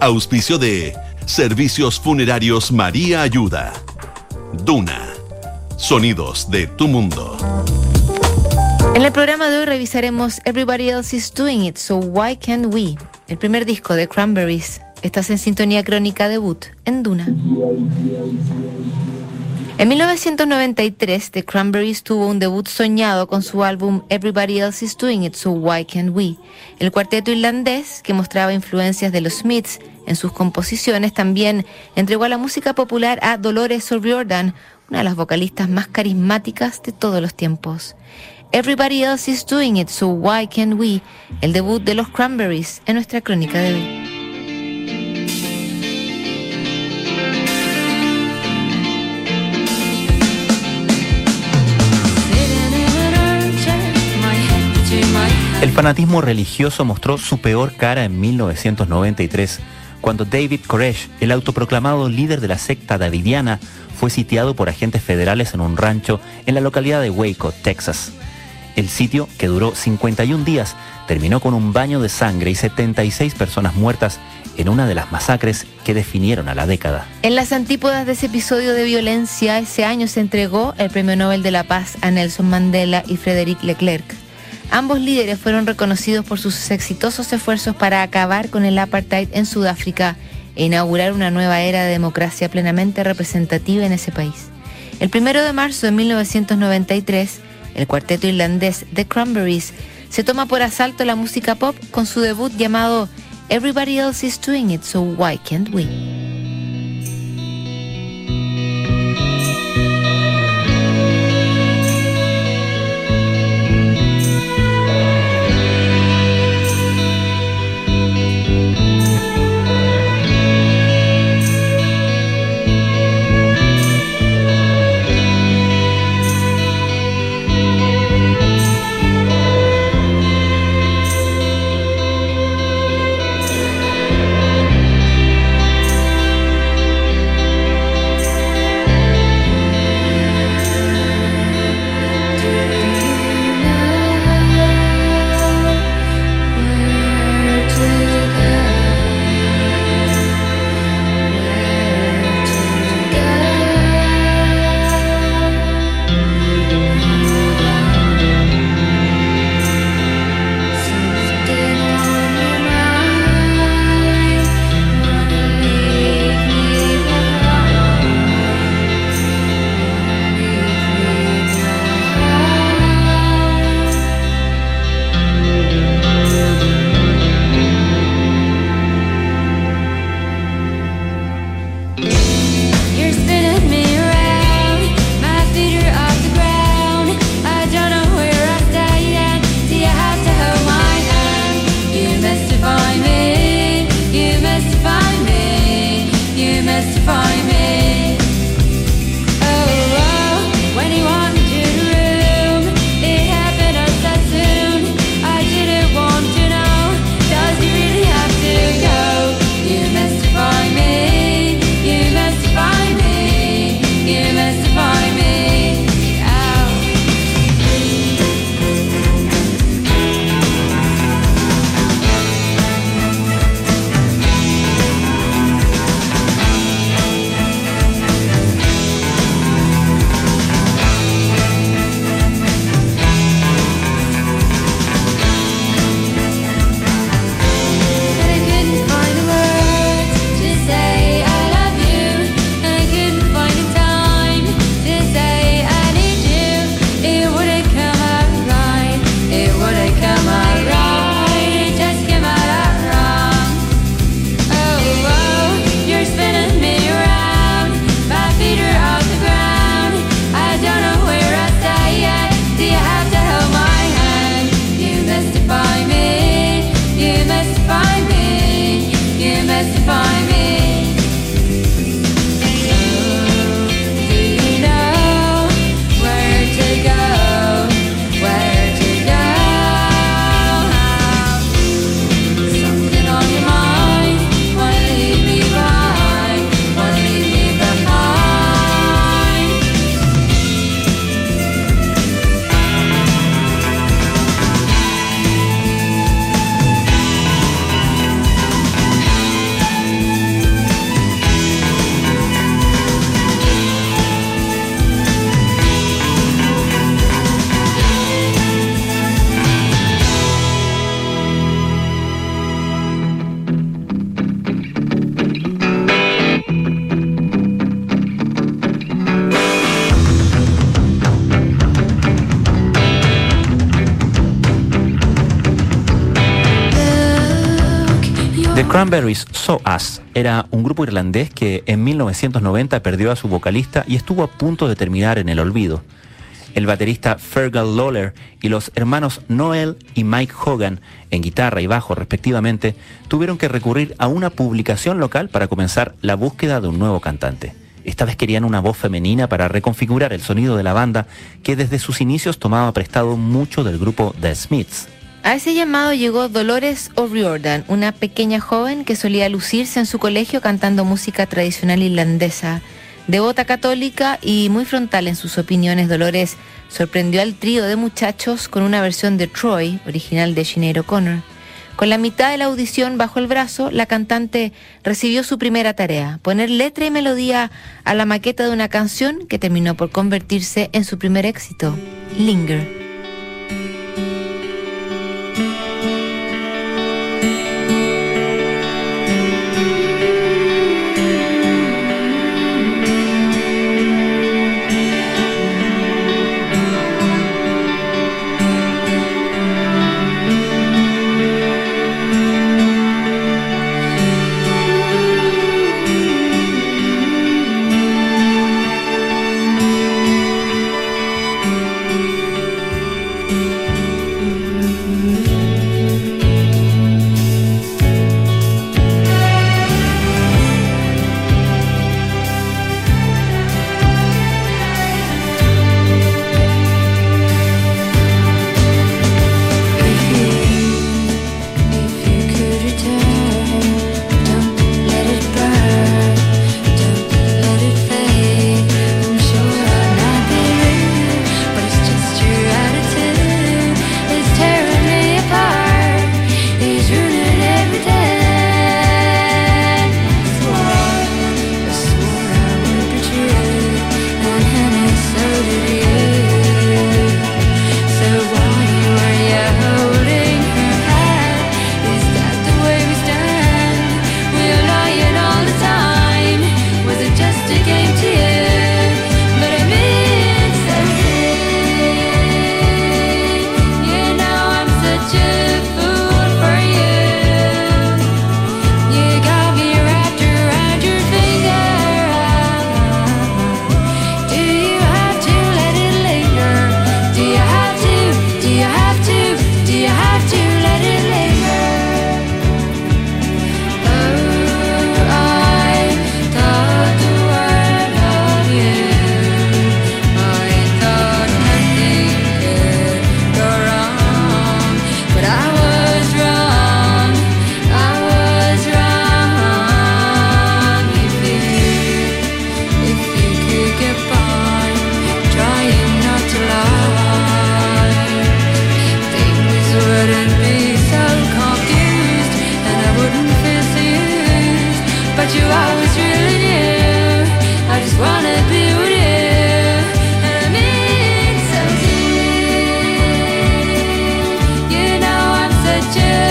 Auspicio de Servicios Funerarios María Ayuda. Duna. Sonidos de tu mundo. En el programa de hoy revisaremos Everybody Else is Doing It, So Why Can't We? El primer disco de Cranberries Estás en sintonía crónica debut en Duna. En 1993, The Cranberries tuvo un debut soñado con su álbum Everybody Else Is Doing It, So Why Can't We? El cuarteto irlandés, que mostraba influencias de los Smiths en sus composiciones, también entregó a la música popular a Dolores O'Riordan, una de las vocalistas más carismáticas de todos los tiempos. Everybody Else Is Doing It, So Why Can't We? El debut de los Cranberries en nuestra crónica de hoy. El fanatismo religioso mostró su peor cara en 1993, cuando David Koresh, el autoproclamado líder de la secta davidiana, fue sitiado por agentes federales en un rancho en la localidad de Waco, Texas. El sitio, que duró 51 días, terminó con un baño de sangre y 76 personas muertas en una de las masacres que definieron a la década. En las antípodas de ese episodio de violencia, ese año se entregó el Premio Nobel de la Paz a Nelson Mandela y Frederic Leclerc. Ambos líderes fueron reconocidos por sus exitosos esfuerzos para acabar con el apartheid en Sudáfrica e inaugurar una nueva era de democracia plenamente representativa en ese país. El primero de marzo de 1993, el cuarteto irlandés The Cranberries se toma por asalto la música pop con su debut llamado Everybody Else is Doing It, So Why Can't We? The Cranberries So Us era un grupo irlandés que en 1990 perdió a su vocalista y estuvo a punto de terminar en el olvido. El baterista Fergal Lawler y los hermanos Noel y Mike Hogan, en guitarra y bajo respectivamente, tuvieron que recurrir a una publicación local para comenzar la búsqueda de un nuevo cantante. Esta vez querían una voz femenina para reconfigurar el sonido de la banda que desde sus inicios tomaba prestado mucho del grupo The Smiths. A ese llamado llegó Dolores O'Riordan, una pequeña joven que solía lucirse en su colegio cantando música tradicional irlandesa. Devota católica y muy frontal en sus opiniones, Dolores sorprendió al trío de muchachos con una versión de Troy, original de Sinead O'Connor. Con la mitad de la audición bajo el brazo, la cantante recibió su primera tarea, poner letra y melodía a la maqueta de una canción que terminó por convertirse en su primer éxito, Linger. Just.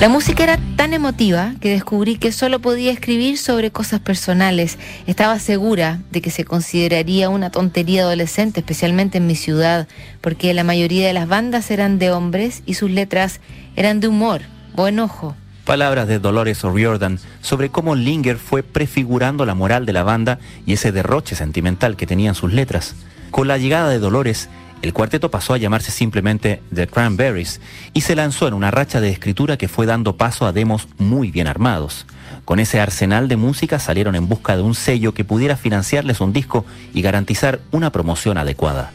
La música era tan emotiva que descubrí que solo podía escribir sobre cosas personales. Estaba segura de que se consideraría una tontería adolescente, especialmente en mi ciudad, porque la mayoría de las bandas eran de hombres y sus letras eran de humor o enojo. Palabras de Dolores O'Riordan sobre cómo Linger fue prefigurando la moral de la banda y ese derroche sentimental que tenían sus letras. Con la llegada de Dolores, el cuarteto pasó a llamarse simplemente The Cranberries y se lanzó en una racha de escritura que fue dando paso a demos muy bien armados. Con ese arsenal de música salieron en busca de un sello que pudiera financiarles un disco y garantizar una promoción adecuada.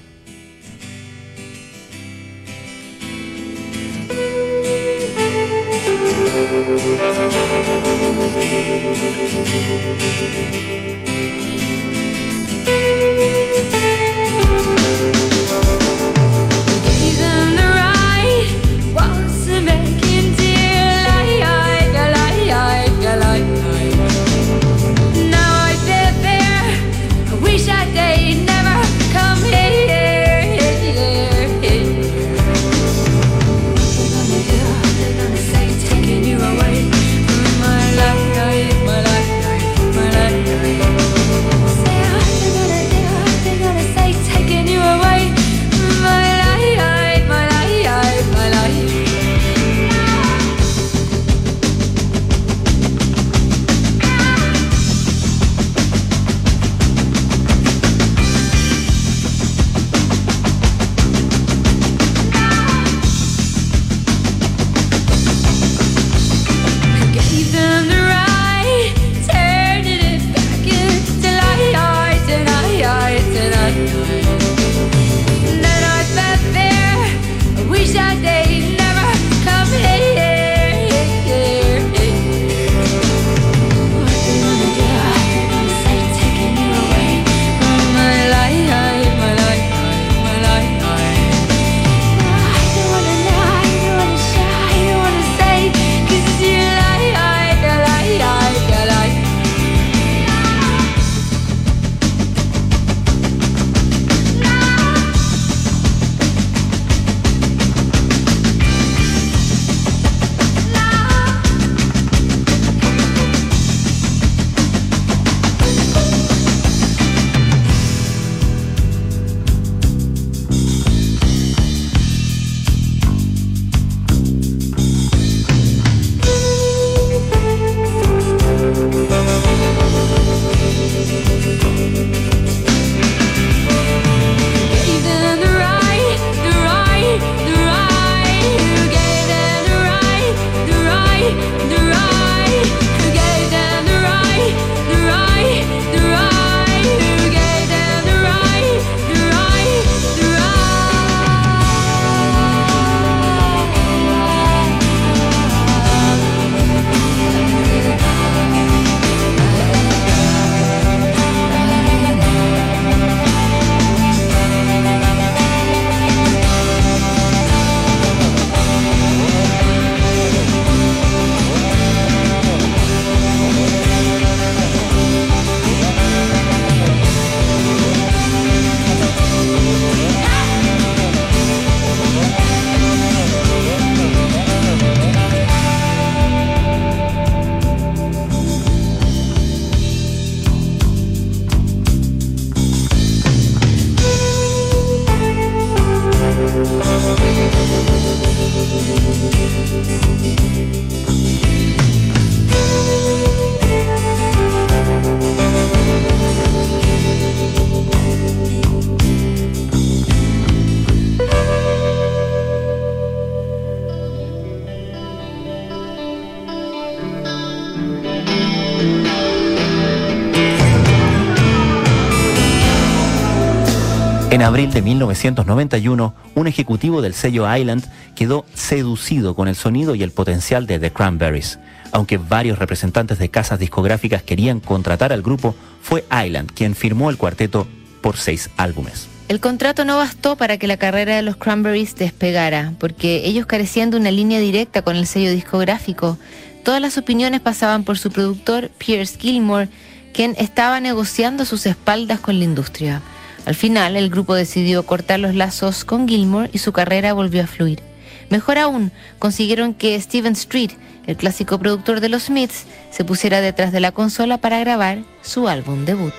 En abril de 1991, un ejecutivo del sello Island quedó seducido con el sonido y el potencial de The Cranberries. Aunque varios representantes de casas discográficas querían contratar al grupo, fue Island quien firmó el cuarteto por seis álbumes. El contrato no bastó para que la carrera de los Cranberries despegara, porque ellos carecían de una línea directa con el sello discográfico. Todas las opiniones pasaban por su productor, Pierce Gilmore, quien estaba negociando sus espaldas con la industria. Al final, el grupo decidió cortar los lazos con Gilmore y su carrera volvió a fluir. Mejor aún, consiguieron que Steven Street, el clásico productor de los Smiths, se pusiera detrás de la consola para grabar su álbum debut.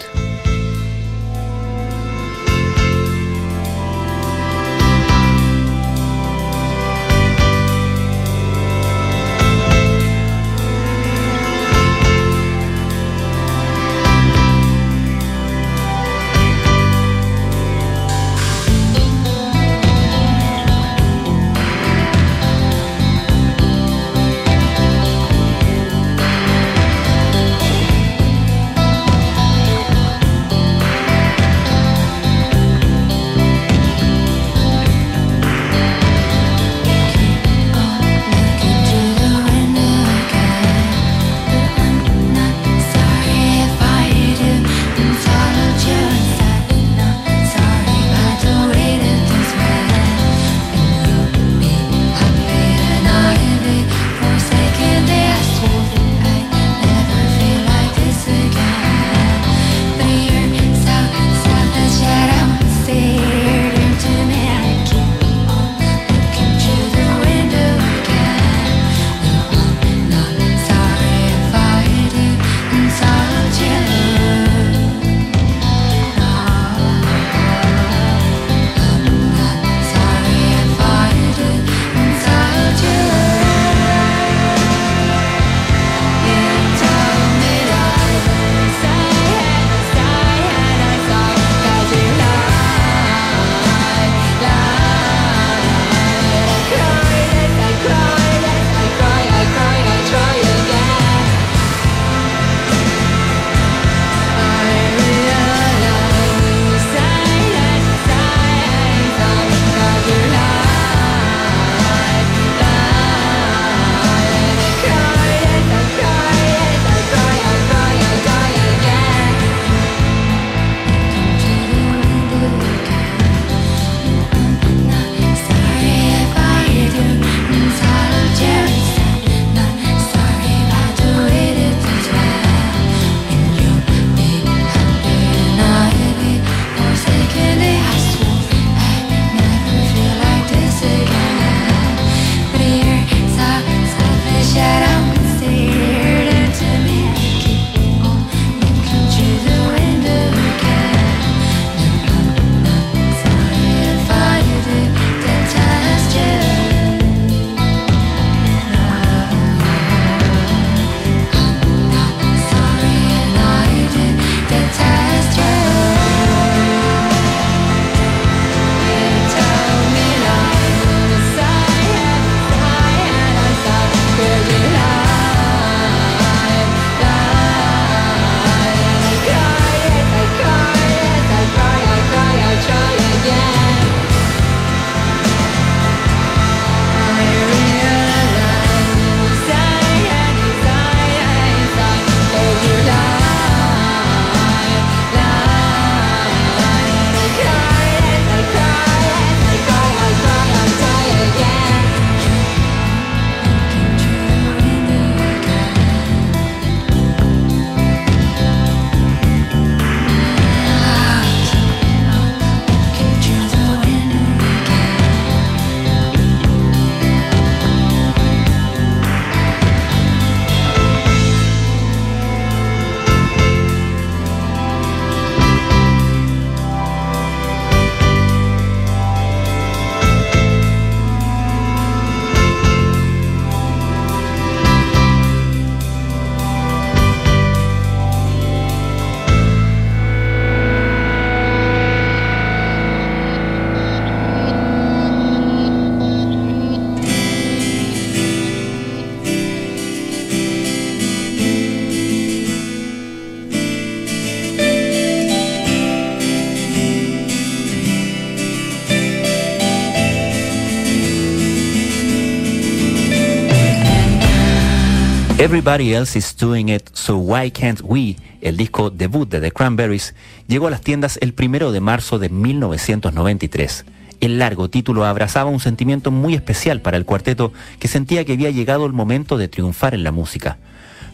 Everybody Else is Doing It, So Why Can't We, el disco debut de The Cranberries, llegó a las tiendas el primero de marzo de 1993. El largo título abrazaba un sentimiento muy especial para el cuarteto que sentía que había llegado el momento de triunfar en la música.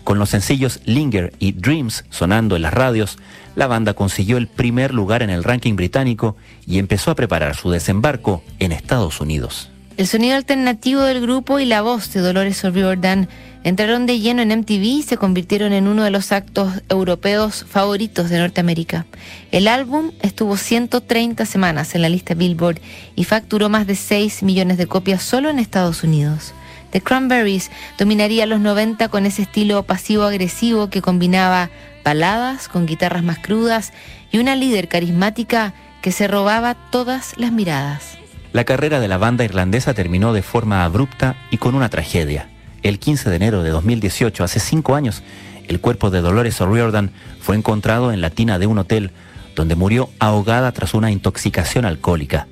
Con los sencillos Linger y Dreams sonando en las radios, la banda consiguió el primer lugar en el ranking británico y empezó a preparar su desembarco en Estados Unidos. El sonido alternativo del grupo y la voz de Dolores O'Riordan entraron de lleno en MTV y se convirtieron en uno de los actos europeos favoritos de Norteamérica. El álbum estuvo 130 semanas en la lista Billboard y facturó más de 6 millones de copias solo en Estados Unidos. The Cranberries dominaría los 90 con ese estilo pasivo-agresivo que combinaba baladas con guitarras más crudas y una líder carismática que se robaba todas las miradas. La carrera de la banda irlandesa terminó de forma abrupta y con una tragedia. El 15 de enero de 2018, hace cinco años, el cuerpo de Dolores O'Riordan fue encontrado en la tina de un hotel donde murió ahogada tras una intoxicación alcohólica.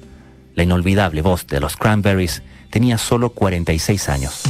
La inolvidable voz de los Cranberries tenía solo 46 años.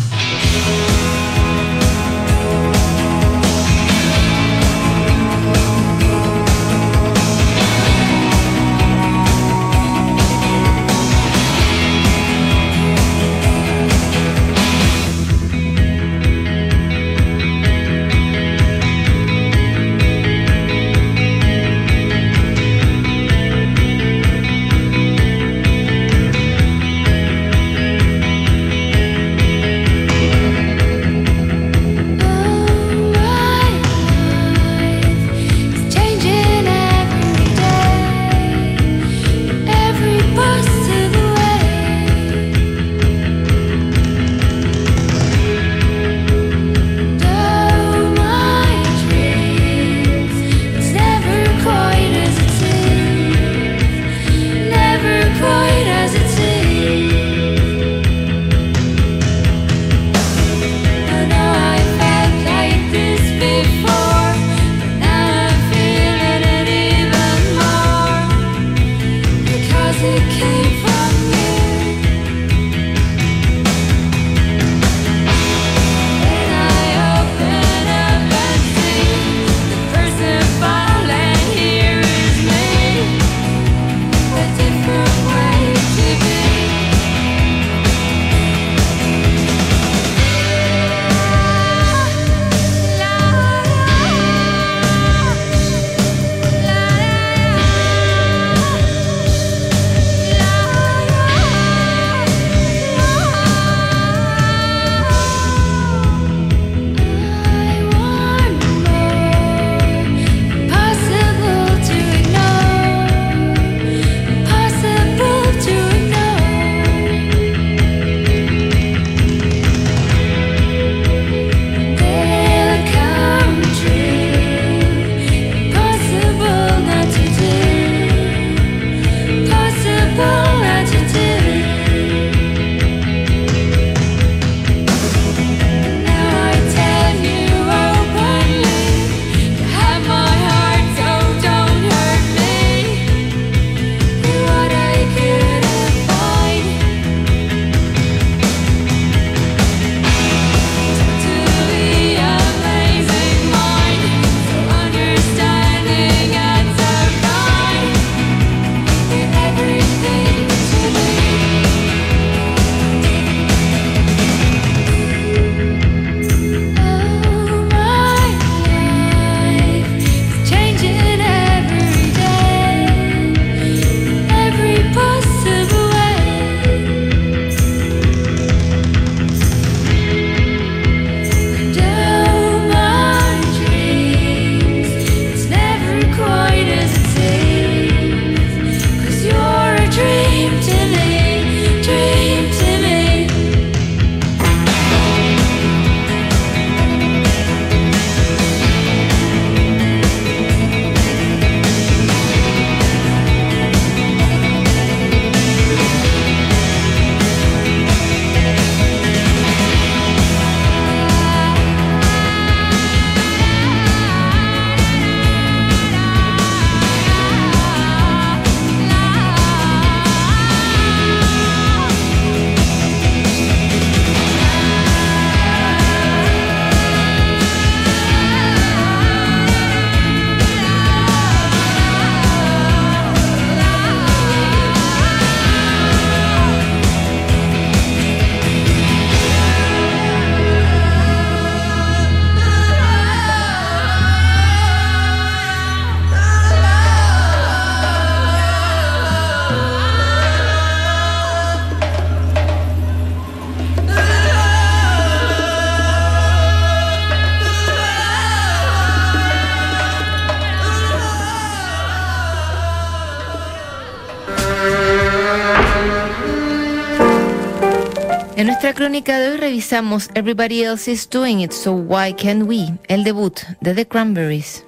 Crónica de hoy revisamos Everybody Else is Doing It, So Why Can't We? El debut de The Cranberries.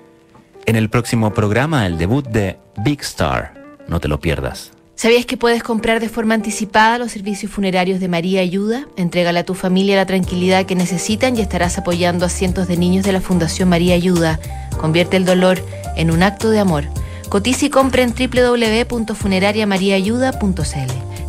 En el próximo programa, el debut de Big Star. No te lo pierdas. ¿Sabías que puedes comprar de forma anticipada los servicios funerarios de María Ayuda? Entrégale a tu familia la tranquilidad que necesitan y estarás apoyando a cientos de niños de la Fundación María Ayuda. Convierte el dolor en un acto de amor. Cotiza y compra en www.funerariamariaayuda.cl.